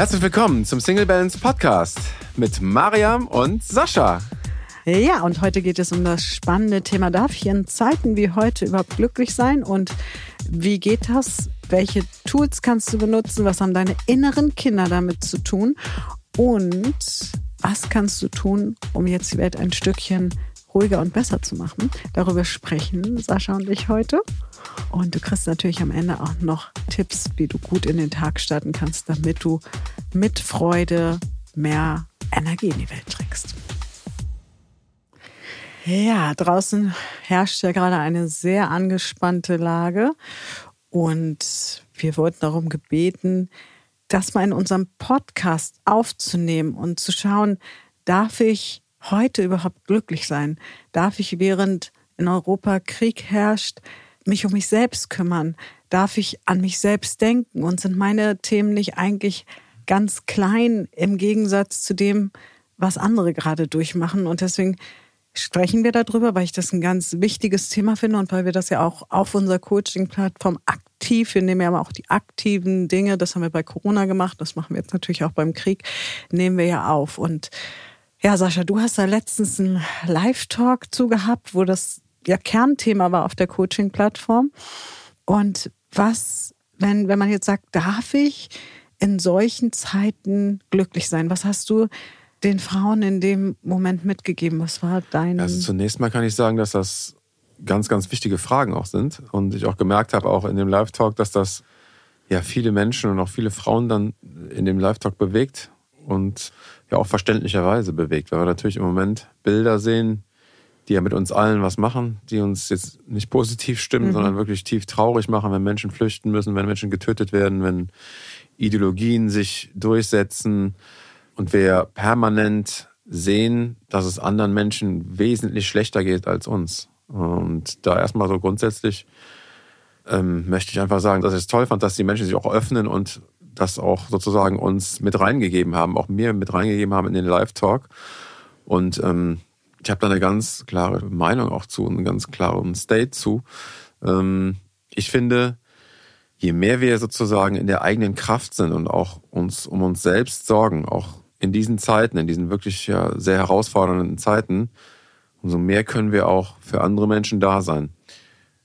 Herzlich willkommen zum Single Balance Podcast mit Mariam und Sascha. Ja, und heute geht es um das spannende Thema, darf ich in Zeiten wie heute überhaupt glücklich sein und wie geht das? Welche Tools kannst du benutzen? Was haben deine inneren Kinder damit zu tun? Und was kannst du tun, um jetzt die Welt ein Stückchen ruhiger und besser zu machen? Darüber sprechen Sascha und ich heute. Und du kriegst natürlich am Ende auch noch Tipps, wie du gut in den Tag starten kannst, damit du mit Freude mehr Energie in die Welt trägst. Ja, draußen herrscht ja gerade eine sehr angespannte Lage und wir wurden darum gebeten, das mal in unserem Podcast aufzunehmen und zu schauen, darf ich heute überhaupt glücklich sein? Darf ich während in Europa Krieg herrscht, mich um mich selbst kümmern? Darf ich an mich selbst denken? Und sind meine Themen nicht eigentlich ganz klein im Gegensatz zu dem, was andere gerade durchmachen? Und deswegen sprechen wir darüber, weil ich das ein ganz wichtiges Thema finde und weil wir das ja auch auf unserer Coaching-Plattform aktiv, wir nehmen ja aber auch die aktiven Dinge, das haben wir bei Corona gemacht, das machen wir jetzt natürlich auch beim Krieg, nehmen wir ja auf. Und ja, Sascha, du hast da letztens einen Live-Talk zu gehabt, wo das ja Kernthema war auf der Coaching-Plattform. Und was, wenn, wenn man jetzt sagt, darf ich in solchen Zeiten glücklich sein? Was hast du den Frauen in dem Moment mitgegeben? Was war dein. Also zunächst mal kann ich sagen, dass das ganz, ganz wichtige Fragen auch sind. Und ich auch gemerkt habe, auch in dem Live-Talk, dass das ja viele Menschen und auch viele Frauen dann in dem Live-Talk bewegt und ja auch verständlicherweise bewegt, weil wir natürlich im Moment Bilder sehen, die ja mit uns allen was machen, die uns jetzt nicht positiv stimmen, mhm. sondern wirklich tief traurig machen, wenn Menschen flüchten müssen, wenn Menschen getötet werden, wenn Ideologien sich durchsetzen, und wir permanent sehen, dass es anderen Menschen wesentlich schlechter geht als uns. Und da erstmal so grundsätzlich ähm, möchte ich einfach sagen, dass ich es toll fand, dass die Menschen sich auch öffnen und das auch sozusagen uns mit reingegeben haben, auch mir mit reingegeben haben in den Live-Talk. Und ähm, ich habe da eine ganz klare Meinung auch zu, einen ganz klaren State zu. Ähm, ich finde, je mehr wir sozusagen in der eigenen Kraft sind und auch uns um uns selbst sorgen, auch in diesen Zeiten, in diesen wirklich ja, sehr herausfordernden Zeiten, umso mehr können wir auch für andere Menschen da sein.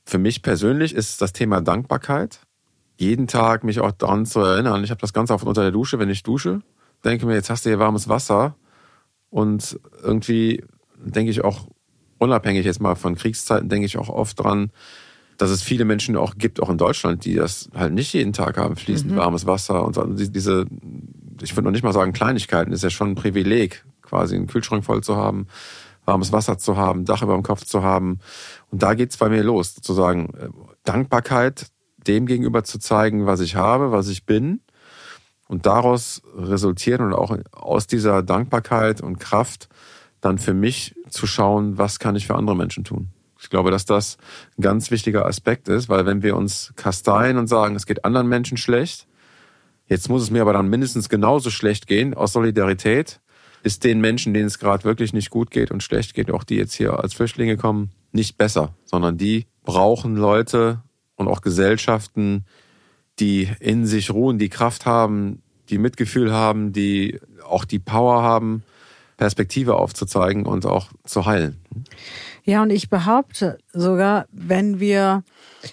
Für mich persönlich ist das Thema Dankbarkeit. Jeden Tag mich auch daran zu erinnern. Ich habe das ganz oft unter der Dusche, wenn ich dusche, denke mir, jetzt hast du hier warmes Wasser. Und irgendwie denke ich auch, unabhängig jetzt mal von Kriegszeiten, denke ich auch oft dran, dass es viele Menschen auch gibt, auch in Deutschland, die das halt nicht jeden Tag haben, fließend mhm. warmes Wasser und diese ich würde noch nicht mal sagen Kleinigkeiten, ist ja schon ein Privileg, quasi einen Kühlschrank voll zu haben, warmes Wasser zu haben, Dach über dem Kopf zu haben. Und da geht's bei mir los, sozusagen äh, Dankbarkeit dem gegenüber zu zeigen, was ich habe, was ich bin. Und daraus resultieren und auch aus dieser Dankbarkeit und Kraft dann für mich zu schauen, was kann ich für andere Menschen tun. Ich glaube, dass das ein ganz wichtiger Aspekt ist, weil wenn wir uns kasteien und sagen, es geht anderen Menschen schlecht, Jetzt muss es mir aber dann mindestens genauso schlecht gehen aus Solidarität. Ist den Menschen, denen es gerade wirklich nicht gut geht und schlecht geht, auch die jetzt hier als Flüchtlinge kommen, nicht besser, sondern die brauchen Leute und auch Gesellschaften, die in sich ruhen, die Kraft haben, die Mitgefühl haben, die auch die Power haben, Perspektive aufzuzeigen und auch zu heilen. Ja, und ich behaupte sogar, wenn wir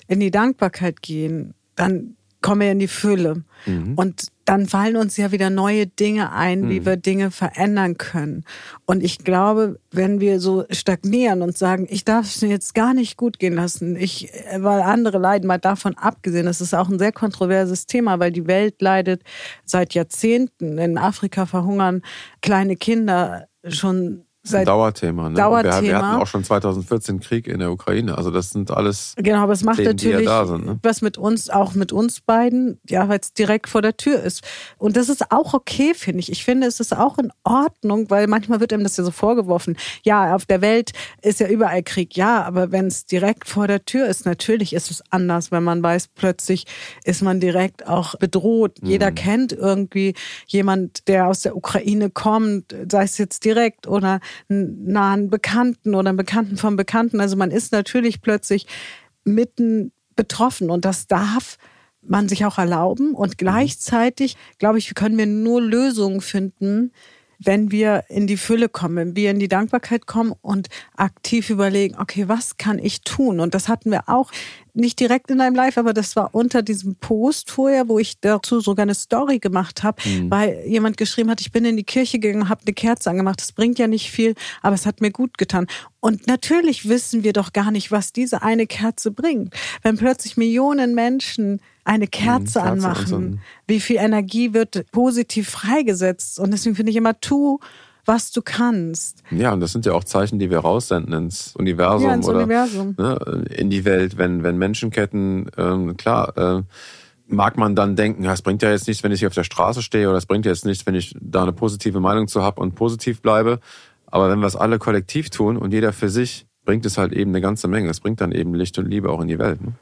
in die Dankbarkeit gehen, dann kommen wir in die Fülle. Mhm. Und dann fallen uns ja wieder neue Dinge ein, mhm. wie wir Dinge verändern können. Und ich glaube, wenn wir so stagnieren und sagen, ich darf es mir jetzt gar nicht gut gehen lassen, ich, weil andere leiden, mal davon abgesehen, das ist auch ein sehr kontroverses Thema, weil die Welt leidet seit Jahrzehnten. In Afrika verhungern kleine Kinder schon Seit Dauerthema. Ne? Dauerthema. Wir, wir, hatten auch schon 2014 Krieg in der Ukraine. Also das sind alles. Genau, aber es macht Themen, natürlich ja sind, ne? was mit uns, auch mit uns beiden, ja, weil es direkt vor der Tür ist. Und das ist auch okay, finde ich. Ich finde, es ist auch in Ordnung, weil manchmal wird einem das ja so vorgeworfen. Ja, auf der Welt ist ja überall Krieg. Ja, aber wenn es direkt vor der Tür ist, natürlich ist es anders, wenn man weiß, plötzlich ist man direkt auch bedroht. Mhm. Jeder kennt irgendwie jemand, der aus der Ukraine kommt, sei es jetzt direkt oder nahen Bekannten oder einen Bekannten vom Bekannten. Also man ist natürlich plötzlich mitten betroffen und das darf man sich auch erlauben. Und gleichzeitig, glaube ich, können wir nur Lösungen finden, wenn wir in die Fülle kommen, wenn wir in die Dankbarkeit kommen und aktiv überlegen, okay, was kann ich tun? Und das hatten wir auch nicht direkt in einem Live, aber das war unter diesem Post vorher, wo ich dazu sogar eine Story gemacht habe, mhm. weil jemand geschrieben hat, ich bin in die Kirche gegangen, habe eine Kerze angemacht. Das bringt ja nicht viel, aber es hat mir gut getan. Und natürlich wissen wir doch gar nicht, was diese eine Kerze bringt. Wenn plötzlich Millionen Menschen eine Kerze, Kerze anmachen, wie viel Energie wird positiv freigesetzt. Und deswegen finde ich immer, tu was du kannst. Ja, und das sind ja auch Zeichen, die wir raussenden ins Universum ja, ins oder Universum. Ne, in die Welt, wenn, wenn Menschenketten, ähm, klar, äh, mag man dann denken, es bringt ja jetzt nichts, wenn ich hier auf der Straße stehe oder es bringt ja jetzt nichts, wenn ich da eine positive Meinung zu habe und positiv bleibe. Aber wenn wir es alle kollektiv tun und jeder für sich, bringt es halt eben eine ganze Menge. Es bringt dann eben Licht und Liebe auch in die Welt. Ne?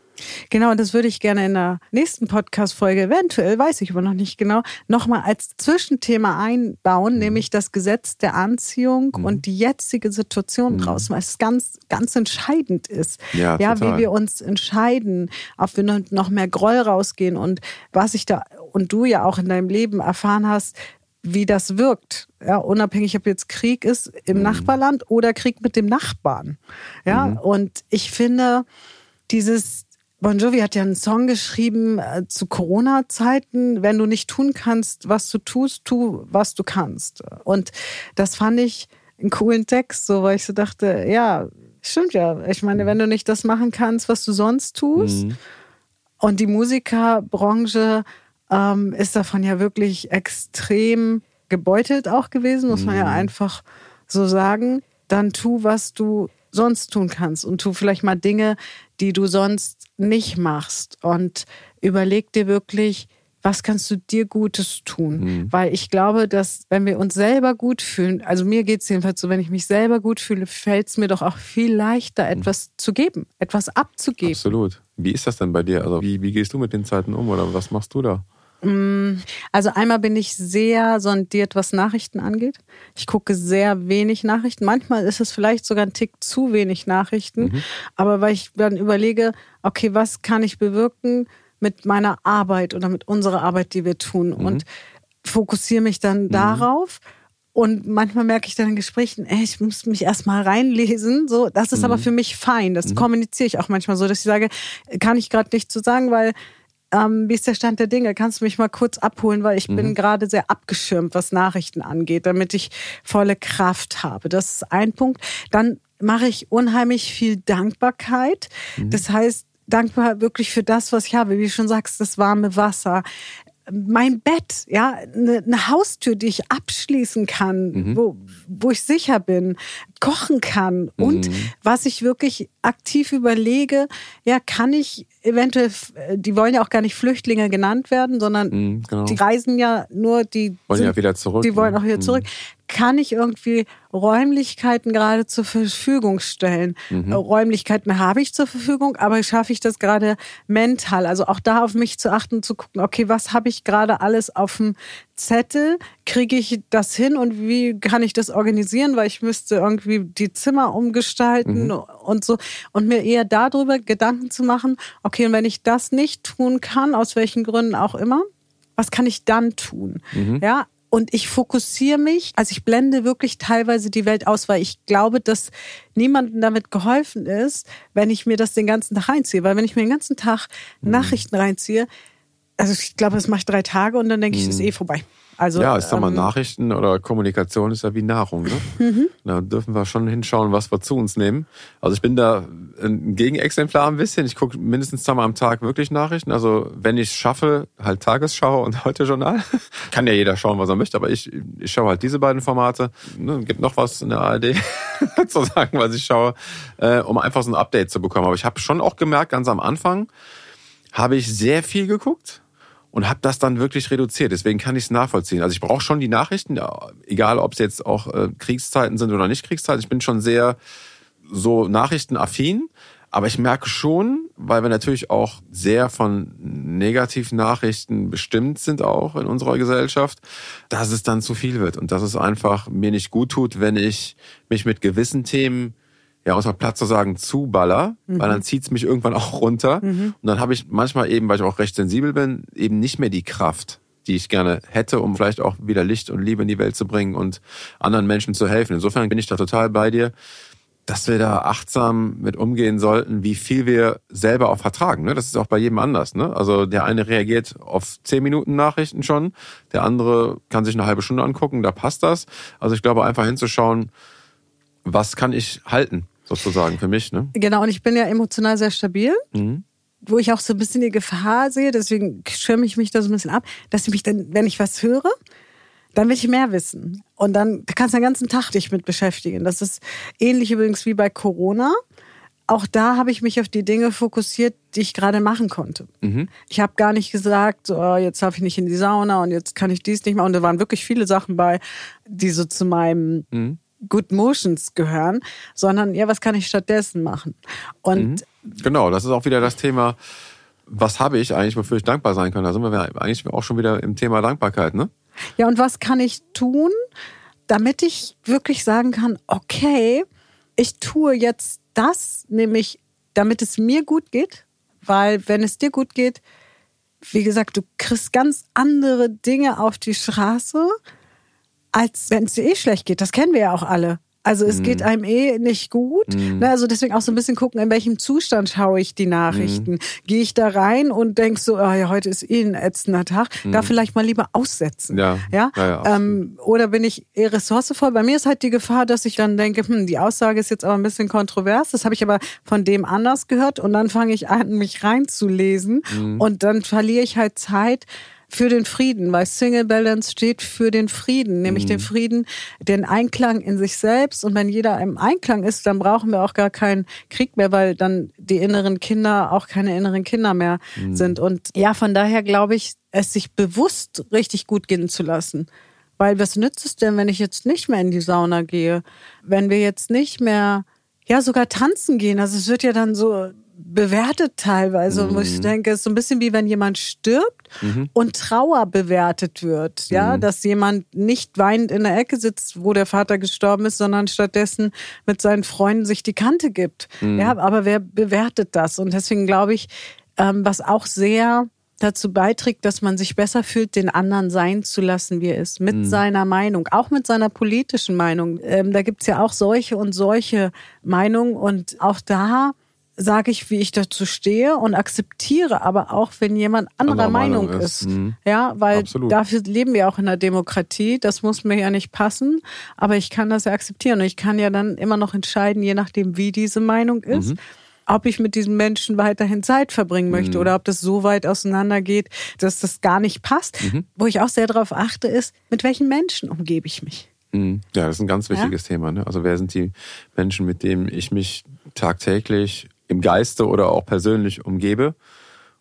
Genau, und das würde ich gerne in der nächsten Podcast-Folge, eventuell, weiß ich aber noch nicht genau, nochmal als Zwischenthema einbauen, mhm. nämlich das Gesetz der Anziehung mhm. und die jetzige Situation mhm. draußen, weil es ganz, ganz entscheidend ist. Ja, ja wie wir uns entscheiden, ob wir noch mehr Groll rausgehen und was ich da und du ja auch in deinem Leben erfahren hast, wie das wirkt. Ja, unabhängig, ob jetzt Krieg ist im mhm. Nachbarland oder Krieg mit dem Nachbarn. Ja, mhm. und ich finde, dieses Bon Jovi hat ja einen Song geschrieben äh, zu Corona-Zeiten, wenn du nicht tun kannst, was du tust, tu, was du kannst. Und das fand ich einen coolen Text, so weil ich so dachte, ja, stimmt ja. Ich meine, wenn du nicht das machen kannst, was du sonst tust, mhm. und die Musikerbranche ähm, ist davon ja wirklich extrem gebeutelt auch gewesen, muss man ja mhm. einfach so sagen, dann tu, was du sonst tun kannst und tu vielleicht mal Dinge, die du sonst nicht machst und überleg dir wirklich, was kannst du dir Gutes tun? Mhm. Weil ich glaube, dass wenn wir uns selber gut fühlen, also mir geht es jedenfalls so, wenn ich mich selber gut fühle, fällt es mir doch auch viel leichter, mhm. etwas mhm. zu geben, etwas abzugeben. Absolut. Wie ist das denn bei dir? Also wie, wie gehst du mit den Zeiten um oder was machst du da? Mm, also einmal bin ich sehr sondiert, was Nachrichten angeht. Ich gucke sehr wenig Nachrichten. Manchmal ist es vielleicht sogar ein Tick zu wenig Nachrichten. Mhm. Aber weil ich dann überlege, okay, was kann ich bewirken mit meiner Arbeit oder mit unserer Arbeit, die wir tun? Mhm. Und fokussiere mich dann mhm. darauf. Und manchmal merke ich dann in Gesprächen, ey, ich muss mich erstmal reinlesen. So, das ist aber mhm. für mich fein. Das mhm. kommuniziere ich auch manchmal so, dass ich sage, kann ich gerade nicht zu sagen, weil ähm, wie ist der Stand der Dinge? Kannst du mich mal kurz abholen, weil ich mhm. bin gerade sehr abgeschirmt, was Nachrichten angeht, damit ich volle Kraft habe. Das ist ein Punkt. Dann mache ich unheimlich viel Dankbarkeit. Mhm. Das heißt, dankbar wirklich für das, was ich habe. Wie du schon sagst, das warme Wasser, mein Bett, ja, eine, eine Haustür, die ich abschließen kann, mhm. wo, wo ich sicher bin, kochen kann und mhm. was ich wirklich aktiv überlege, ja, kann ich eventuell, die wollen ja auch gar nicht Flüchtlinge genannt werden, sondern mhm, genau. die reisen ja nur, die wollen sind, ja wieder zurück. Die wollen auch wieder mhm. zurück. Kann ich irgendwie Räumlichkeiten gerade zur Verfügung stellen? Mhm. Räumlichkeiten habe ich zur Verfügung, aber schaffe ich das gerade mental? Also auch da auf mich zu achten, zu gucken, okay, was habe ich gerade alles auf dem Zettel? Kriege ich das hin und wie kann ich das organisieren? Weil ich müsste irgendwie die Zimmer umgestalten mhm. und so. Und mir eher darüber Gedanken zu machen, okay, und wenn ich das nicht tun kann, aus welchen Gründen auch immer, was kann ich dann tun? Mhm. Ja, und ich fokussiere mich, also ich blende wirklich teilweise die Welt aus, weil ich glaube, dass niemandem damit geholfen ist, wenn ich mir das den ganzen Tag reinziehe. Weil wenn ich mir den ganzen Tag mhm. Nachrichten reinziehe, also ich glaube, das mache ich drei Tage und dann denke ich, es ist mhm. eh vorbei. Also, ja, ich sag mal, ähm, Nachrichten oder Kommunikation ist ja wie Nahrung. Ne? Mhm. Da dürfen wir schon hinschauen, was wir zu uns nehmen. Also ich bin da ein Gegenexemplar ein bisschen. Ich gucke mindestens zweimal am Tag wirklich Nachrichten. Also wenn ich es schaffe, halt Tagesschau und Heute-Journal. Kann ja jeder schauen, was er möchte, aber ich, ich schaue halt diese beiden Formate. Ne, gibt noch was in der ARD zu sagen, was ich schaue, äh, um einfach so ein Update zu bekommen. Aber ich habe schon auch gemerkt, ganz am Anfang habe ich sehr viel geguckt und habe das dann wirklich reduziert. Deswegen kann ich es nachvollziehen. Also ich brauche schon die Nachrichten, egal ob es jetzt auch äh, Kriegszeiten sind oder nicht Kriegszeiten. Ich bin schon sehr so nachrichtenaffin. Aber ich merke schon, weil wir natürlich auch sehr von Negativnachrichten bestimmt sind auch in unserer Gesellschaft, dass es dann zu viel wird und dass es einfach mir nicht gut tut, wenn ich mich mit gewissen Themen ja, muss man Platz zu sagen, zuballer, mhm. weil dann zieht's mich irgendwann auch runter. Mhm. Und dann habe ich manchmal eben, weil ich auch recht sensibel bin, eben nicht mehr die Kraft, die ich gerne hätte, um vielleicht auch wieder Licht und Liebe in die Welt zu bringen und anderen Menschen zu helfen. Insofern bin ich da total bei dir, dass wir da achtsam mit umgehen sollten, wie viel wir selber auch vertragen. Ne? Das ist auch bei jedem anders. Ne? Also der eine reagiert auf zehn Minuten Nachrichten schon, der andere kann sich eine halbe Stunde angucken, da passt das. Also ich glaube, einfach hinzuschauen, was kann ich halten, sozusagen für mich. Ne? Genau, und ich bin ja emotional sehr stabil. Mhm. Wo ich auch so ein bisschen die Gefahr sehe, deswegen schirme ich mich da so ein bisschen ab, dass ich mich dann, wenn ich was höre, dann will ich mehr wissen. Und dann kannst du den ganzen Tag dich mit beschäftigen. Das ist ähnlich übrigens wie bei Corona. Auch da habe ich mich auf die Dinge fokussiert, die ich gerade machen konnte. Mhm. Ich habe gar nicht gesagt, so, oh, jetzt darf ich nicht in die Sauna und jetzt kann ich dies nicht mehr. Und da waren wirklich viele Sachen bei, die so zu meinem mhm. Good Motions gehören, sondern ja, was kann ich stattdessen machen? Und mhm. genau, das ist auch wieder das Thema, was habe ich eigentlich, wofür ich dankbar sein kann? Da sind wir eigentlich auch schon wieder im Thema Dankbarkeit, ne? Ja, und was kann ich tun, damit ich wirklich sagen kann, okay, ich tue jetzt das, nämlich damit es mir gut geht, weil wenn es dir gut geht, wie gesagt, du kriegst ganz andere Dinge auf die Straße, als wenn es dir eh schlecht geht. Das kennen wir ja auch alle. Also es mhm. geht einem eh nicht gut. Mhm. Also deswegen auch so ein bisschen gucken, in welchem Zustand schaue ich die Nachrichten. Mhm. Gehe ich da rein und denke so, oh ja, heute ist eh ein ätzender Tag, mhm. da vielleicht mal lieber aussetzen. Ja. ja? ja, ja ähm, oder bin ich eher ressourcevoll? Bei mir ist halt die Gefahr, dass ich dann denke, hm, die Aussage ist jetzt aber ein bisschen kontrovers. Das habe ich aber von dem anders gehört und dann fange ich an, mich reinzulesen mhm. und dann verliere ich halt Zeit für den Frieden, weil Single Balance steht für den Frieden, nämlich mhm. den Frieden, den Einklang in sich selbst. Und wenn jeder im Einklang ist, dann brauchen wir auch gar keinen Krieg mehr, weil dann die inneren Kinder auch keine inneren Kinder mehr mhm. sind. Und ja, von daher glaube ich, es sich bewusst richtig gut gehen zu lassen. Weil was nützt es denn, wenn ich jetzt nicht mehr in die Sauna gehe? Wenn wir jetzt nicht mehr, ja, sogar tanzen gehen. Also es wird ja dann so bewertet teilweise, mhm. wo ich denke, es ist so ein bisschen wie wenn jemand stirbt mhm. und Trauer bewertet wird, ja, mhm. dass jemand nicht weinend in der Ecke sitzt, wo der Vater gestorben ist, sondern stattdessen mit seinen Freunden sich die Kante gibt. Mhm. Ja, aber wer bewertet das? Und deswegen glaube ich, ähm, was auch sehr dazu beiträgt, dass man sich besser fühlt, den anderen sein zu lassen, wie er ist, mit mhm. seiner Meinung, auch mit seiner politischen Meinung. Ähm, da gibt's ja auch solche und solche Meinungen und auch da sage ich, wie ich dazu stehe und akzeptiere aber auch, wenn jemand anderer Meinung, Meinung, ist. ist. Mhm. Ja, weil Absolut. dafür leben wir auch in der Demokratie. Das muss mir ja nicht passen, aber ich kann das ja akzeptieren und ich kann ja dann immer noch entscheiden, je nachdem, wie diese Meinung ist. Mhm. Ob ich mit diesem Menschen weiterhin Zeit verbringen möchte mhm. oder ob das so weit auseinandergeht, dass das gar nicht passt. Mhm. Wo ich auch sehr darauf achte, ist, mit welchen Menschen umgebe ich mich. Mhm. Ja, das ist ein ganz wichtiges ja? Thema. Ne? Also wer sind die Menschen, mit denen ich mich tagtäglich im Geiste oder auch persönlich umgebe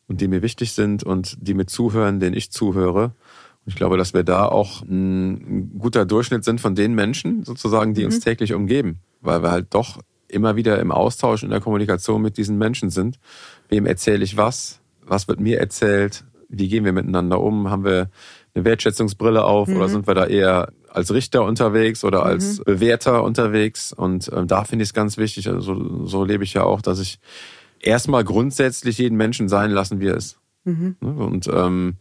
und die mir wichtig sind und die mir zuhören, denen ich zuhöre. Und ich glaube, dass wir da auch ein guter Durchschnitt sind von den Menschen sozusagen, die mhm. uns täglich umgeben, weil wir halt doch immer wieder im Austausch in der Kommunikation mit diesen Menschen sind. Wem erzähle ich was? Was wird mir erzählt? Wie gehen wir miteinander um? Haben wir eine Wertschätzungsbrille auf mhm. oder sind wir da eher als Richter unterwegs oder als mhm. Bewerter unterwegs. Und ähm, da finde ich es ganz wichtig, also so, so lebe ich ja auch, dass ich erstmal grundsätzlich jeden Menschen sein lassen, wie er ist. Mhm. Ne? Und ähm,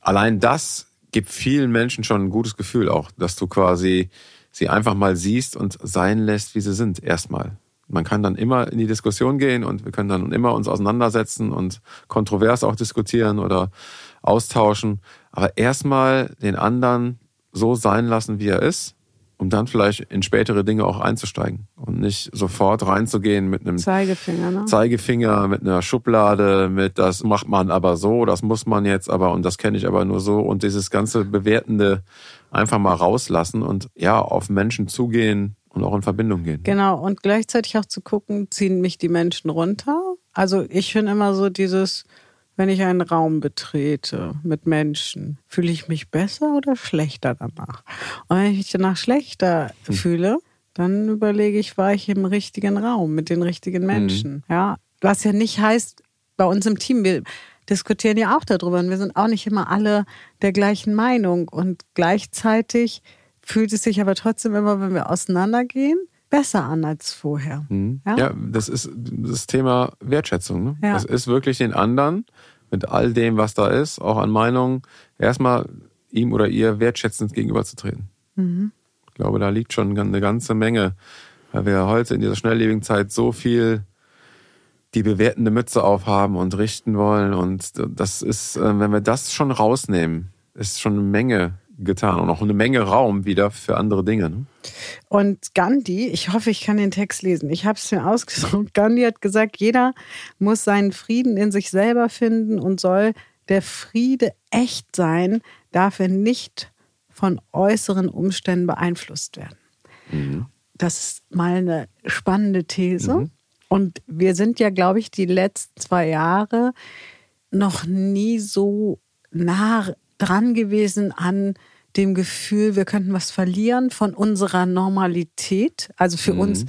allein das gibt vielen Menschen schon ein gutes Gefühl auch, dass du quasi sie einfach mal siehst und sein lässt, wie sie sind, erstmal. Man kann dann immer in die Diskussion gehen und wir können dann immer uns auseinandersetzen und kontrovers auch diskutieren oder austauschen. Aber erstmal den anderen so sein lassen, wie er ist, um dann vielleicht in spätere Dinge auch einzusteigen und nicht sofort reinzugehen mit einem Zeigefinger, ne? Zeigefinger mit einer Schublade, mit das macht man aber so, das muss man jetzt aber und das kenne ich aber nur so und dieses ganze bewertende einfach mal rauslassen und ja, auf Menschen zugehen und auch in Verbindung gehen. Genau und gleichzeitig auch zu gucken, ziehen mich die Menschen runter? Also ich finde immer so dieses wenn ich einen Raum betrete mit Menschen, fühle ich mich besser oder schlechter danach? Und wenn ich mich danach schlechter hm. fühle, dann überlege ich, war ich im richtigen Raum mit den richtigen Menschen? Hm. Ja, was ja nicht heißt, bei uns im Team, wir diskutieren ja auch darüber und wir sind auch nicht immer alle der gleichen Meinung und gleichzeitig fühlt es sich aber trotzdem immer, wenn wir auseinandergehen, besser an als vorher. Mhm. Ja? ja? das ist das Thema Wertschätzung. Ne? Ja. Es ist wirklich den anderen mit all dem, was da ist, auch an Meinungen, erstmal ihm oder ihr wertschätzend gegenüberzutreten. Mhm. Ich glaube, da liegt schon eine ganze Menge, weil wir heute in dieser schnelllebigen Zeit so viel die bewertende Mütze aufhaben und richten wollen. Und das ist, äh, wenn wir das schon rausnehmen, ist schon eine Menge getan und auch eine Menge Raum wieder für andere Dinge. Ne? Und Gandhi, ich hoffe, ich kann den Text lesen. Ich habe es mir ausgesucht. Gandhi hat gesagt, jeder muss seinen Frieden in sich selber finden und soll der Friede echt sein, darf er nicht von äußeren Umständen beeinflusst werden. Mhm. Das ist mal eine spannende These. Mhm. Und wir sind ja, glaube ich, die letzten zwei Jahre noch nie so nah dran gewesen an dem Gefühl, wir könnten was verlieren von unserer Normalität. Also für mhm. uns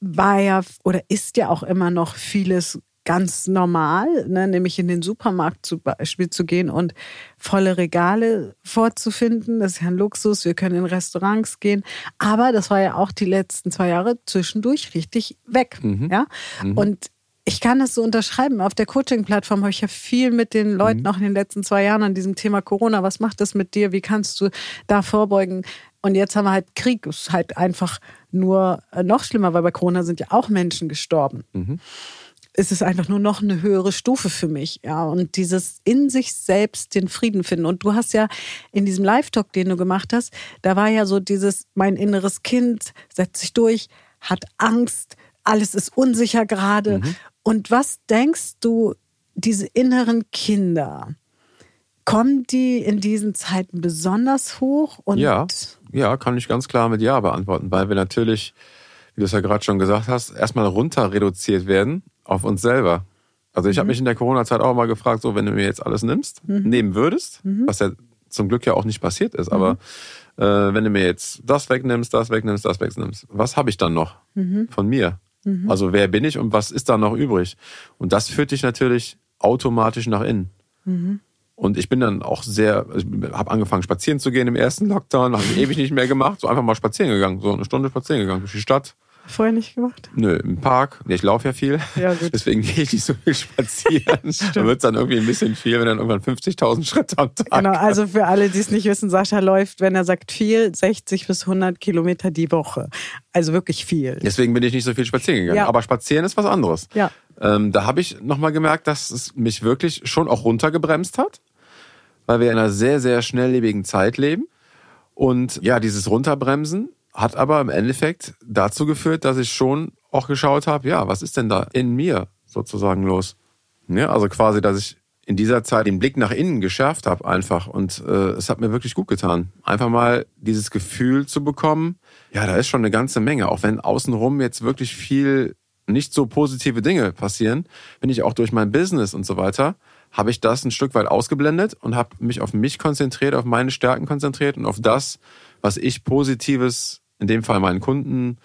war ja oder ist ja auch immer noch vieles ganz normal, ne? nämlich in den Supermarkt zum Beispiel zu gehen und volle Regale vorzufinden. Das ist ja ein Luxus. Wir können in Restaurants gehen. Aber das war ja auch die letzten zwei Jahre zwischendurch richtig weg. Mhm. Ja? Mhm. Und ich kann das so unterschreiben. Auf der Coaching-Plattform habe ich ja viel mit den Leuten mhm. auch in den letzten zwei Jahren an diesem Thema Corona. Was macht das mit dir? Wie kannst du da vorbeugen? Und jetzt haben wir halt Krieg. Es ist halt einfach nur äh, noch schlimmer, weil bei Corona sind ja auch Menschen gestorben. Mhm ist es einfach nur noch eine höhere Stufe für mich. Ja, und dieses in sich selbst den Frieden finden. Und du hast ja in diesem Live-Talk, den du gemacht hast, da war ja so dieses, mein inneres Kind setzt sich durch, hat Angst, alles ist unsicher gerade. Mhm. Und was denkst du, diese inneren Kinder, kommen die in diesen Zeiten besonders hoch? Und ja, ja, kann ich ganz klar mit Ja beantworten, weil wir natürlich, wie du es ja gerade schon gesagt hast, erstmal runter reduziert werden auf uns selber. Also ich mhm. habe mich in der Corona-Zeit auch mal gefragt, so wenn du mir jetzt alles nimmst, mhm. nehmen würdest, mhm. was ja zum Glück ja auch nicht passiert ist, aber mhm. äh, wenn du mir jetzt das wegnimmst, das wegnimmst, das wegnimmst, was habe ich dann noch mhm. von mir? Mhm. Also wer bin ich und was ist da noch übrig? Und das führt dich natürlich automatisch nach innen. Und ich bin dann auch sehr, ich habe angefangen spazieren zu gehen im ersten Lockdown, habe ich ewig nicht mehr gemacht, so einfach mal spazieren gegangen, so eine Stunde spazieren gegangen durch die Stadt. Vorher nicht gemacht? Nö, im Park. Ich laufe ja viel. Ja, gut. Deswegen gehe ich nicht so viel spazieren. da wird es dann irgendwie ein bisschen viel, wenn dann irgendwann 50.000 Schritte am Tag. Genau, also für alle, die es nicht wissen, Sascha läuft, wenn er sagt viel, 60 bis 100 Kilometer die Woche. Also wirklich viel. Deswegen bin ich nicht so viel spazieren gegangen. Ja. Aber spazieren ist was anderes. Ja. Ähm, da habe ich nochmal gemerkt, dass es mich wirklich schon auch runtergebremst hat, weil wir in einer sehr, sehr schnelllebigen Zeit leben. Und ja, dieses Runterbremsen hat aber im Endeffekt dazu geführt, dass ich schon auch geschaut habe, ja, was ist denn da in mir sozusagen los? Ja, also quasi, dass ich in dieser Zeit den Blick nach innen geschärft habe einfach und äh, es hat mir wirklich gut getan. Einfach mal dieses Gefühl zu bekommen, ja, da ist schon eine ganze Menge, auch wenn außenrum jetzt wirklich viel nicht so positive Dinge passieren, bin ich auch durch mein Business und so weiter, habe ich das ein Stück weit ausgeblendet und habe mich auf mich konzentriert, auf meine Stärken konzentriert und auf das, was ich Positives in dem Fall meinen Kunden,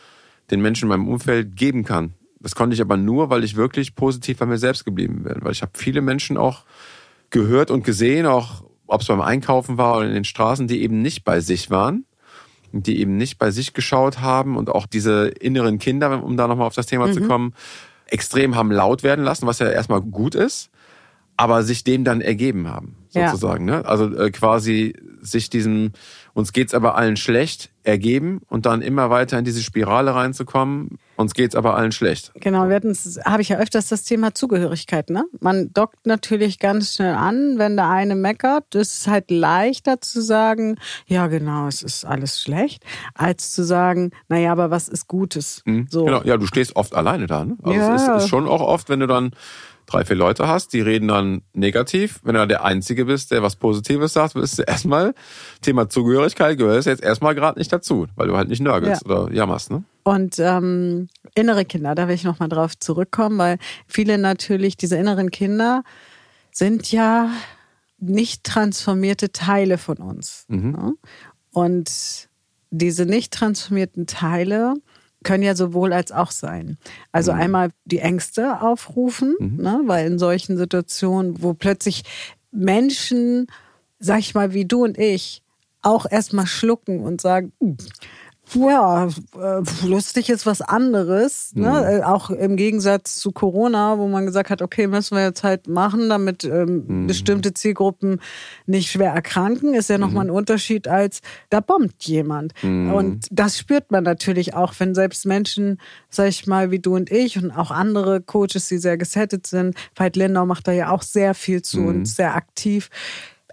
den Menschen in meinem Umfeld geben kann. Das konnte ich aber nur, weil ich wirklich positiv bei mir selbst geblieben bin. Weil ich habe viele Menschen auch gehört und gesehen, auch ob es beim Einkaufen war oder in den Straßen, die eben nicht bei sich waren, die eben nicht bei sich geschaut haben und auch diese inneren Kinder, um da nochmal auf das Thema mhm. zu kommen, extrem haben laut werden lassen, was ja erstmal gut ist, aber sich dem dann ergeben haben, sozusagen. Ja. Ne? Also äh, quasi sich diesem uns geht's aber allen schlecht, ergeben und dann immer weiter in diese Spirale reinzukommen. Uns geht's aber allen schlecht. Genau, wir hatten, habe ich ja öfters das Thema Zugehörigkeit. Ne? Man dockt natürlich ganz schnell an, wenn der eine meckert. Es ist halt leichter zu sagen, ja genau, es ist alles schlecht, als zu sagen, naja, aber was ist Gutes? Mhm, so. Genau, ja, du stehst oft alleine da. Ne? Also ja. es ist, ist schon auch oft, wenn du dann drei, vier Leute hast, die reden dann negativ. Wenn du der Einzige bist, der was Positives sagt, bist du erstmal, Thema Zugehörigkeit gehört jetzt erstmal gerade nicht dazu, weil du halt nicht nörgelst ja. oder jammerst. Ne? Und ähm, innere Kinder, da will ich nochmal drauf zurückkommen, weil viele natürlich, diese inneren Kinder sind ja nicht transformierte Teile von uns. Mhm. Ne? Und diese nicht transformierten Teile können ja sowohl als auch sein. Also mhm. einmal die Ängste aufrufen, mhm. ne, weil in solchen Situationen, wo plötzlich Menschen, sag ich mal, wie du und ich, auch erstmal schlucken und sagen, hm, ja, äh, lustig ist was anderes. Ne? Mhm. Äh, auch im Gegensatz zu Corona, wo man gesagt hat, okay, müssen wir jetzt halt machen, damit ähm, mhm. bestimmte Zielgruppen nicht schwer erkranken, ist ja nochmal mhm. ein Unterschied als, da bombt jemand. Mhm. Und das spürt man natürlich auch, wenn selbst Menschen, sag ich mal, wie du und ich und auch andere Coaches, die sehr gesettet sind, Veit Lindau macht da ja auch sehr viel zu und mhm. sehr aktiv,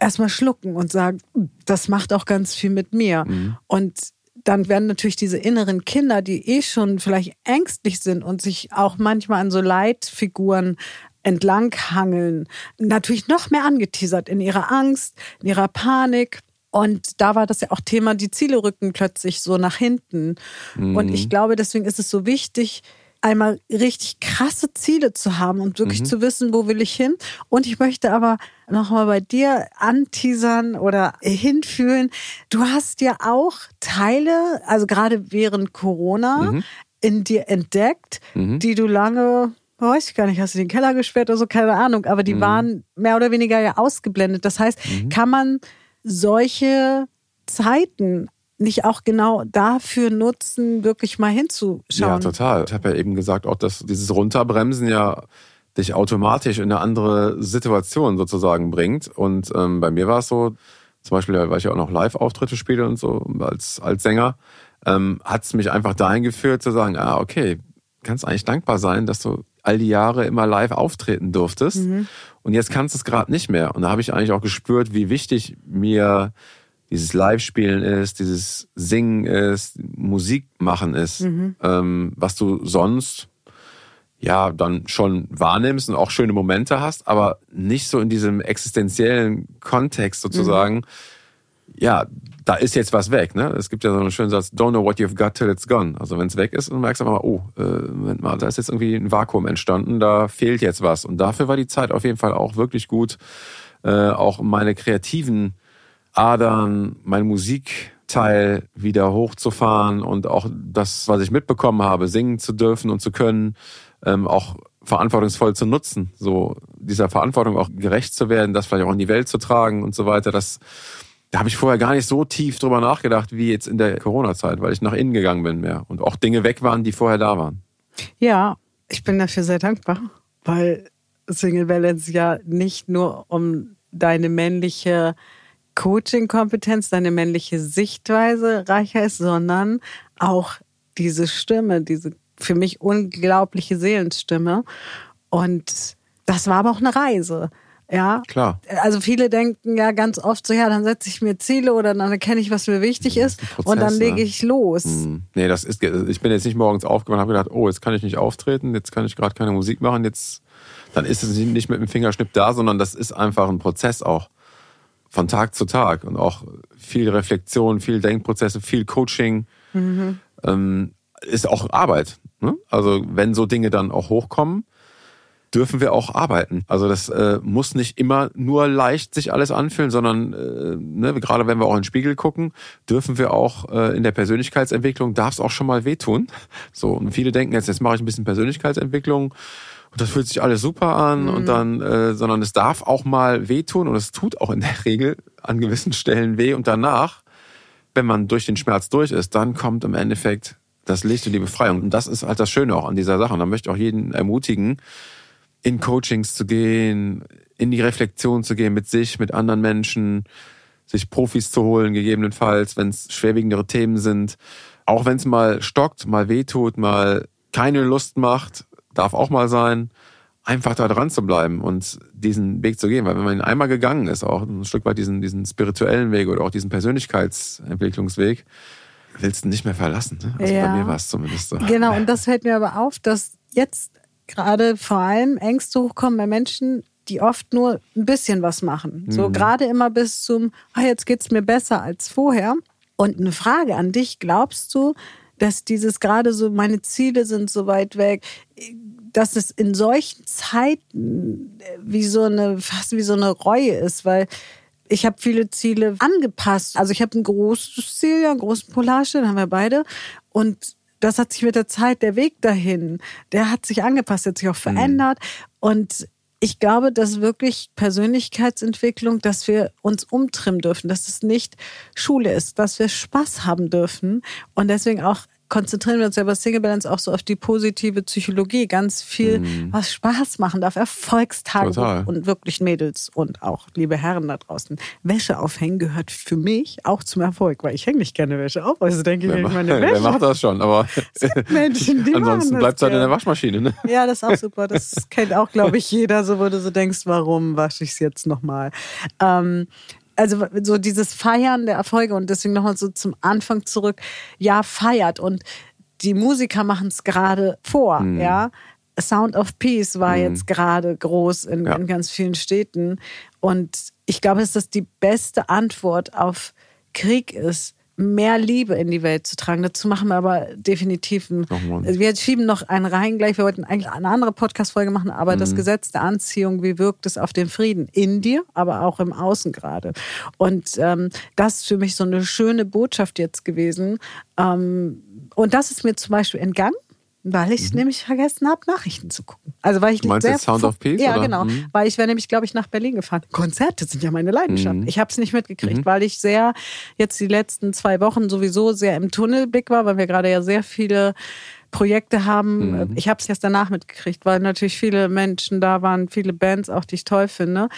erstmal schlucken und sagen, das macht auch ganz viel mit mir. Mhm. Und dann werden natürlich diese inneren Kinder, die eh schon vielleicht ängstlich sind und sich auch manchmal an so Leitfiguren entlanghangeln, natürlich noch mehr angeteasert in ihrer Angst, in ihrer Panik. Und da war das ja auch Thema, die Ziele rücken plötzlich so nach hinten. Mhm. Und ich glaube, deswegen ist es so wichtig, einmal richtig krasse Ziele zu haben und wirklich mhm. zu wissen, wo will ich hin. Und ich möchte aber nochmal bei dir anteasern oder hinfühlen. Du hast ja auch Teile, also gerade während Corona, mhm. in dir entdeckt, mhm. die du lange weiß ich gar nicht, hast du den Keller gesperrt oder so, keine Ahnung, aber die mhm. waren mehr oder weniger ja ausgeblendet. Das heißt, mhm. kann man solche Zeiten nicht auch genau dafür nutzen, wirklich mal hinzuschauen? Ja, total. Ich habe ja eben gesagt, auch dass dieses Runterbremsen ja dich automatisch in eine andere Situation sozusagen bringt. Und ähm, bei mir war es so, zum Beispiel, weil ich ja auch noch Live-Auftritte spiele und so als, als Sänger, ähm, hat es mich einfach dahin geführt zu sagen, ah, okay, kannst eigentlich dankbar sein, dass du all die Jahre immer live auftreten durftest. Mhm. Und jetzt kannst du es gerade nicht mehr. Und da habe ich eigentlich auch gespürt, wie wichtig mir dieses Live-Spielen ist, dieses Singen ist, Musik machen ist, mhm. ähm, was du sonst ja dann schon wahrnimmst und auch schöne Momente hast, aber nicht so in diesem existenziellen Kontext sozusagen. Mhm. Ja, da ist jetzt was weg. Ne? Es gibt ja so einen schönen Satz, don't know what you've got till it's gone. Also wenn es weg ist, dann merkst du mal, oh, äh, Moment mal, da ist jetzt irgendwie ein Vakuum entstanden, da fehlt jetzt was. Und dafür war die Zeit auf jeden Fall auch wirklich gut, äh, auch meine kreativen Adern, mein Musikteil wieder hochzufahren und auch das, was ich mitbekommen habe, singen zu dürfen und zu können, ähm, auch verantwortungsvoll zu nutzen, so dieser Verantwortung auch gerecht zu werden, das vielleicht auch in die Welt zu tragen und so weiter. Das, da habe ich vorher gar nicht so tief drüber nachgedacht wie jetzt in der Corona-Zeit, weil ich nach innen gegangen bin mehr und auch Dinge weg waren, die vorher da waren. Ja, ich bin dafür sehr dankbar, weil Single Balance ja nicht nur um deine männliche Coaching-Kompetenz, deine männliche Sichtweise reicher ist, sondern auch diese Stimme, diese für mich unglaubliche Seelenstimme. Und das war aber auch eine Reise. Ja, klar. Also viele denken ja ganz oft so, ja, dann setze ich mir Ziele oder dann erkenne ich, was mir wichtig ist Prozess, und dann lege ne? ich los. Mhm. Nee, das ist, ich bin jetzt nicht morgens aufgewacht und habe gedacht, oh, jetzt kann ich nicht auftreten, jetzt kann ich gerade keine Musik machen, jetzt, dann ist es nicht mit dem Fingerschnipp da, sondern das ist einfach ein Prozess auch von Tag zu Tag und auch viel Reflexion, viel Denkprozesse, viel Coaching. Mhm. Ähm, ist auch Arbeit. Ne? Also wenn so Dinge dann auch hochkommen, dürfen wir auch arbeiten. Also das äh, muss nicht immer nur leicht sich alles anfühlen, sondern äh, ne, gerade wenn wir auch in den Spiegel gucken, dürfen wir auch äh, in der Persönlichkeitsentwicklung, darf es auch schon mal wehtun. So, und viele denken jetzt, jetzt mache ich ein bisschen Persönlichkeitsentwicklung und das fühlt sich alles super an mhm. und dann, äh, sondern es darf auch mal wehtun und es tut auch in der Regel an gewissen Stellen weh und danach, wenn man durch den Schmerz durch ist, dann kommt im Endeffekt das Licht und die Befreiung. Und das ist halt das Schöne auch an dieser Sache. Und da möchte ich auch jeden ermutigen, in Coachings zu gehen, in die Reflexion zu gehen mit sich, mit anderen Menschen, sich Profis zu holen, gegebenenfalls, wenn es schwerwiegendere Themen sind. Auch wenn es mal stockt, mal wehtut, mal keine Lust macht, darf auch mal sein, einfach da dran zu bleiben und diesen Weg zu gehen. Weil wenn man einmal gegangen ist, auch ein Stück weit diesen, diesen spirituellen Weg oder auch diesen Persönlichkeitsentwicklungsweg, willst du nicht mehr verlassen. Ne? Also ja. bei mir war es zumindest so. Genau, und das fällt mir aber auf, dass jetzt gerade vor allem Ängste hochkommen bei Menschen, die oft nur ein bisschen was machen. So mhm. gerade immer bis zum, ah, jetzt geht's mir besser als vorher. Und eine Frage an dich, glaubst du, dass dieses gerade so, meine Ziele sind so weit weg, dass es in solchen Zeiten wie so eine, fast wie so eine Reue ist, weil ich habe viele Ziele angepasst. Also ich habe ein großes Ziel, ja, einen großen Polarstern, haben wir beide. Und das hat sich mit der Zeit, der Weg dahin, der hat sich angepasst, der hat sich auch verändert. Mhm. Und ich glaube, dass wirklich Persönlichkeitsentwicklung, dass wir uns umtrimmen dürfen, dass es nicht Schule ist, dass wir Spaß haben dürfen und deswegen auch konzentrieren wir uns ja bei Single Balance auch so auf die positive Psychologie. Ganz viel, mhm. was Spaß machen darf. Erfolgstage und wirklich Mädels und auch liebe Herren da draußen. Wäsche aufhängen gehört für mich auch zum Erfolg, weil ich hänge nicht gerne Wäsche auf. Also denke ich, wer, ich meine Wäsche. Wer macht das schon? Aber Menschen, die ansonsten bleibt es halt in der Waschmaschine. Ne? Ja, das ist auch super. Das kennt auch, glaube ich, jeder, so wo du so denkst, warum wasche ich es jetzt nochmal? Ähm, also so dieses Feiern der Erfolge und deswegen nochmal so zum Anfang zurück. Ja, feiert und die Musiker machen es gerade vor, mhm. ja. Sound of Peace war mhm. jetzt gerade groß in, ja. in ganz vielen Städten und ich glaube, dass das die beste Antwort auf Krieg ist, mehr Liebe in die Welt zu tragen. Dazu machen wir aber definitiv ein, wir schieben noch einen rein gleich. Wir wollten eigentlich eine andere Podcast-Folge machen, aber mhm. das Gesetz der Anziehung, wie wirkt es auf den Frieden in dir, aber auch im Außen gerade. Und ähm, das ist für mich so eine schöne Botschaft jetzt gewesen. Ähm, und das ist mir zum Beispiel entgangen weil ich mhm. nämlich vergessen habe, Nachrichten zu gucken. Also weil ich du meinst sehr Sound of Peace? Ja, oder? genau. Mhm. Weil ich wäre nämlich, glaube ich, nach Berlin gefahren. Konzerte sind ja meine Leidenschaft. Mhm. Ich habe es nicht mitgekriegt, mhm. weil ich sehr jetzt die letzten zwei Wochen sowieso sehr im Tunnelblick war, weil wir gerade ja sehr viele Projekte haben. Mhm. Ich habe es erst danach mitgekriegt, weil natürlich viele Menschen da waren, viele Bands auch, die ich toll finde.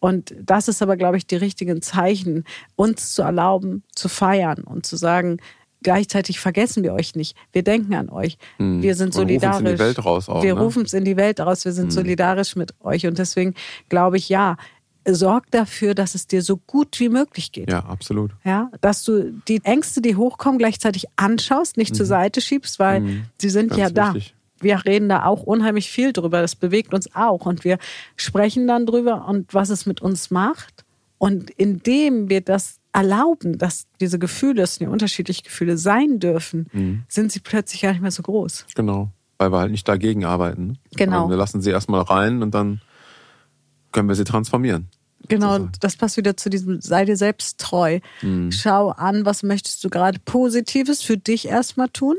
Und das ist aber, glaube ich, die richtigen Zeichen, uns zu erlauben, zu feiern und zu sagen, gleichzeitig vergessen wir euch nicht. Wir denken an euch. Hm. Wir sind solidarisch. Wir rufen es in die Welt raus. Auch, wir ne? rufen es in die Welt raus. Wir sind hm. solidarisch mit euch. Und deswegen glaube ich, ja, sorg dafür, dass es dir so gut wie möglich geht. Ja, absolut. Ja, dass du die Ängste, die hochkommen, gleichzeitig anschaust, nicht mhm. zur Seite schiebst, weil mhm. sie sind Ganz ja da. Wichtig. Wir reden da auch unheimlich viel drüber. Das bewegt uns auch. Und wir sprechen dann drüber und was es mit uns macht. Und indem wir das erlauben, dass diese Gefühle, dass die unterschiedliche Gefühle sein dürfen, mhm. sind sie plötzlich gar nicht mehr so groß. Genau, weil wir halt nicht dagegen arbeiten. Ne? Genau. wir lassen sie erstmal rein und dann können wir sie transformieren. Genau, sozusagen. das passt wieder zu diesem, sei dir selbst treu. Mhm. Schau an, was möchtest du gerade Positives für dich erstmal tun?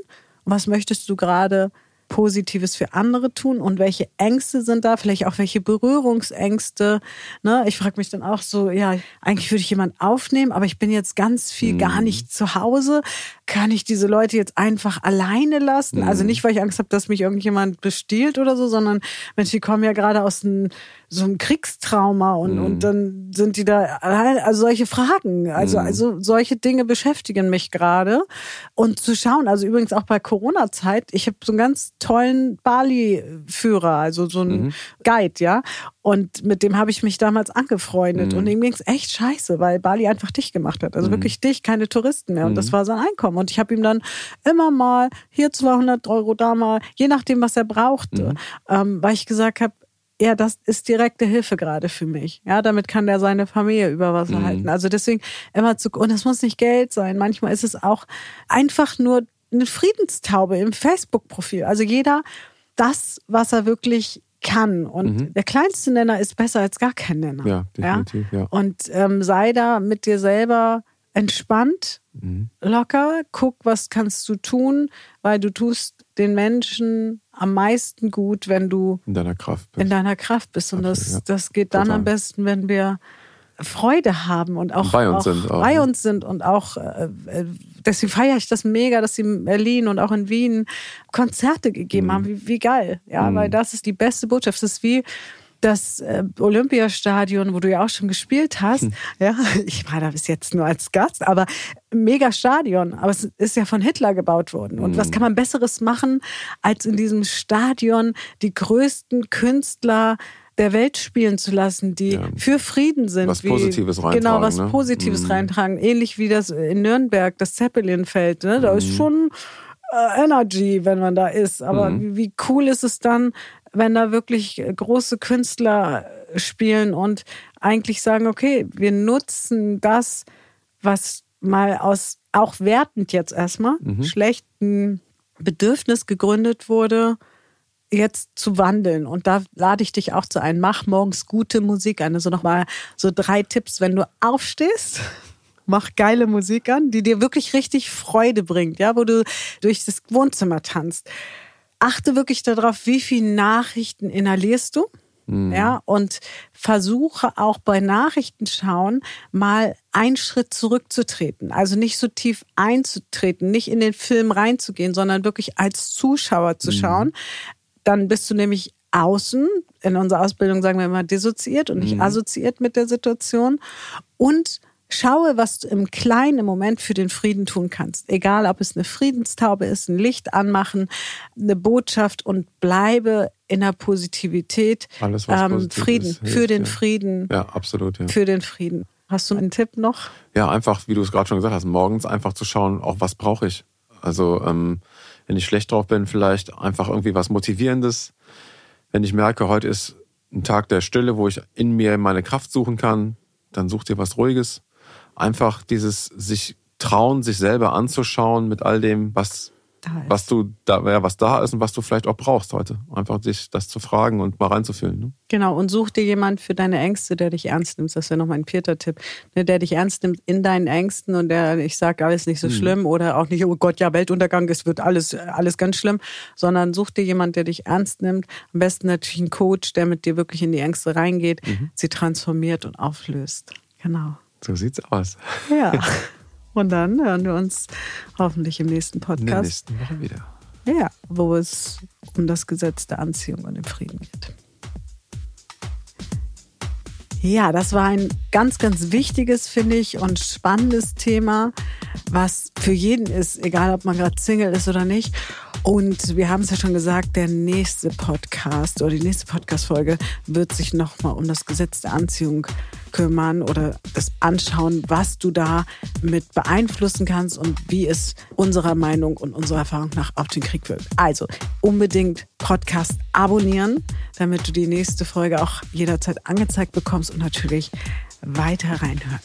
was möchtest du gerade Positives für andere tun und welche Ängste sind da, vielleicht auch welche Berührungsängste. Ne? Ich frage mich dann auch so, ja, eigentlich würde ich jemanden aufnehmen, aber ich bin jetzt ganz viel mhm. gar nicht zu Hause. Kann ich diese Leute jetzt einfach alleine lassen? Also mhm. Also nicht, weil ich Angst habe, dass mich irgendjemand bestiehlt oder so, sondern Mensch, die kommen ja gerade aus einem so einem Kriegstrauma und, mhm. und dann sind die da, also solche Fragen, also, mhm. also solche Dinge beschäftigen mich gerade. Und zu schauen, also übrigens auch bei Corona-Zeit, ich habe so einen ganz tollen Bali-Führer, also so einen mhm. Guide, ja. Und mit dem habe ich mich damals angefreundet. Und mhm. ihm ging es echt scheiße, weil Bali einfach dicht gemacht hat. Also mhm. wirklich dicht, keine Touristen mehr. Und das mhm. war sein Einkommen. Und ich habe ihm dann immer mal hier 200 Euro, da mal, je nachdem, was er brauchte, ähm, weil ich gesagt habe, ja, das ist direkte Hilfe gerade für mich. Ja, damit kann der seine Familie über Wasser mhm. halten. Also deswegen immer zu, und es muss nicht Geld sein. Manchmal ist es auch einfach nur eine Friedenstaube im Facebook-Profil. Also jeder das, was er wirklich kann. Und mhm. der kleinste Nenner ist besser als gar kein Nenner. Ja, definitiv. Ja? ja. Und ähm, sei da mit dir selber entspannt, mhm. locker, guck, was kannst du tun, weil du tust den Menschen am meisten gut, wenn du in deiner Kraft bist. In deiner Kraft bist. Und das, ja. das geht dann Total. am besten, wenn wir Freude haben und auch bei uns, auch sind, auch, bei ne? uns sind und auch äh, äh, deswegen feiere ich das mega, dass sie in Berlin und auch in Wien Konzerte gegeben mhm. haben. Wie, wie geil, ja, mhm. weil das ist die beste Botschaft. Das ist wie das äh, Olympiastadion, wo du ja auch schon gespielt hast. Hm. Ja, ich war da bis jetzt nur als Gast, aber mega Stadion. Aber es ist ja von Hitler gebaut worden. Und hm. was kann man Besseres machen, als in diesem Stadion die größten Künstler der Welt spielen zu lassen, die ja. für Frieden sind. Was wie, Positives reintragen. Genau, was ne? Positives mhm. reintragen. Ähnlich wie das in Nürnberg, das Zeppelin-Feld. Ne? Da mhm. ist schon äh, Energy, wenn man da ist. Aber mhm. wie, wie cool ist es dann, wenn da wirklich große Künstler spielen und eigentlich sagen, okay, wir nutzen das, was mal aus, auch wertend jetzt erstmal, mhm. schlechten Bedürfnis gegründet wurde, jetzt zu wandeln. Und da lade ich dich auch zu ein. Mach morgens gute Musik an. Also nochmal so drei Tipps, wenn du aufstehst. Mach geile Musik an, die dir wirklich richtig Freude bringt, ja, wo du durch das Wohnzimmer tanzt. Achte wirklich darauf, wie viele Nachrichten inhalierst du. Mhm. Ja, und versuche auch bei Nachrichten schauen, mal einen Schritt zurückzutreten. Also nicht so tief einzutreten, nicht in den Film reinzugehen, sondern wirklich als Zuschauer zu mhm. schauen. Dann bist du nämlich außen, in unserer Ausbildung sagen wir immer dissoziiert und nicht mhm. assoziiert mit der Situation. Und Schaue, was du im Kleinen im Moment für den Frieden tun kannst. Egal, ob es eine Friedenstaube ist, ein Licht anmachen, eine Botschaft und bleibe in der Positivität. Alles, was ähm, Frieden, ist, hilft, für den ja. Frieden. Ja, absolut. Ja. Für den Frieden. Hast du einen Tipp noch? Ja, einfach, wie du es gerade schon gesagt hast, morgens einfach zu schauen, auch was brauche ich. Also, ähm, wenn ich schlecht drauf bin, vielleicht einfach irgendwie was Motivierendes. Wenn ich merke, heute ist ein Tag der Stille, wo ich in mir meine Kraft suchen kann, dann such dir was Ruhiges einfach dieses sich trauen, sich selber anzuschauen mit all dem, was was du da, ja, was da ist und was du vielleicht auch brauchst heute. Einfach dich das zu fragen und mal reinzufühlen. Ne? Genau, und such dir jemand für deine Ängste, der dich ernst nimmt. Das wäre noch mein vierter Tipp. Ne, der dich ernst nimmt in deinen Ängsten und der, ich sage alles nicht so hm. schlimm oder auch nicht, oh Gott, ja, Weltuntergang, es wird alles, alles ganz schlimm, sondern such dir jemand, der dich ernst nimmt. Am besten natürlich ein Coach, der mit dir wirklich in die Ängste reingeht, mhm. sie transformiert und auflöst. Genau. So sieht's aus. Ja. Und dann hören wir uns hoffentlich im nächsten Podcast. In der nächsten Woche wieder. Ja, wo es um das Gesetz der Anziehung und den Frieden geht. Ja, das war ein ganz, ganz wichtiges, finde ich, und spannendes Thema, was für jeden ist, egal ob man gerade Single ist oder nicht. Und wir haben es ja schon gesagt, der nächste Podcast oder die nächste Podcast-Folge wird sich nochmal um das Gesetz der Anziehung kümmern oder das anschauen, was du da mit beeinflussen kannst und wie es unserer Meinung und unserer Erfahrung nach auf den Krieg wirkt. Also unbedingt Podcast abonnieren, damit du die nächste Folge auch jederzeit angezeigt bekommst und natürlich weiter reinhören.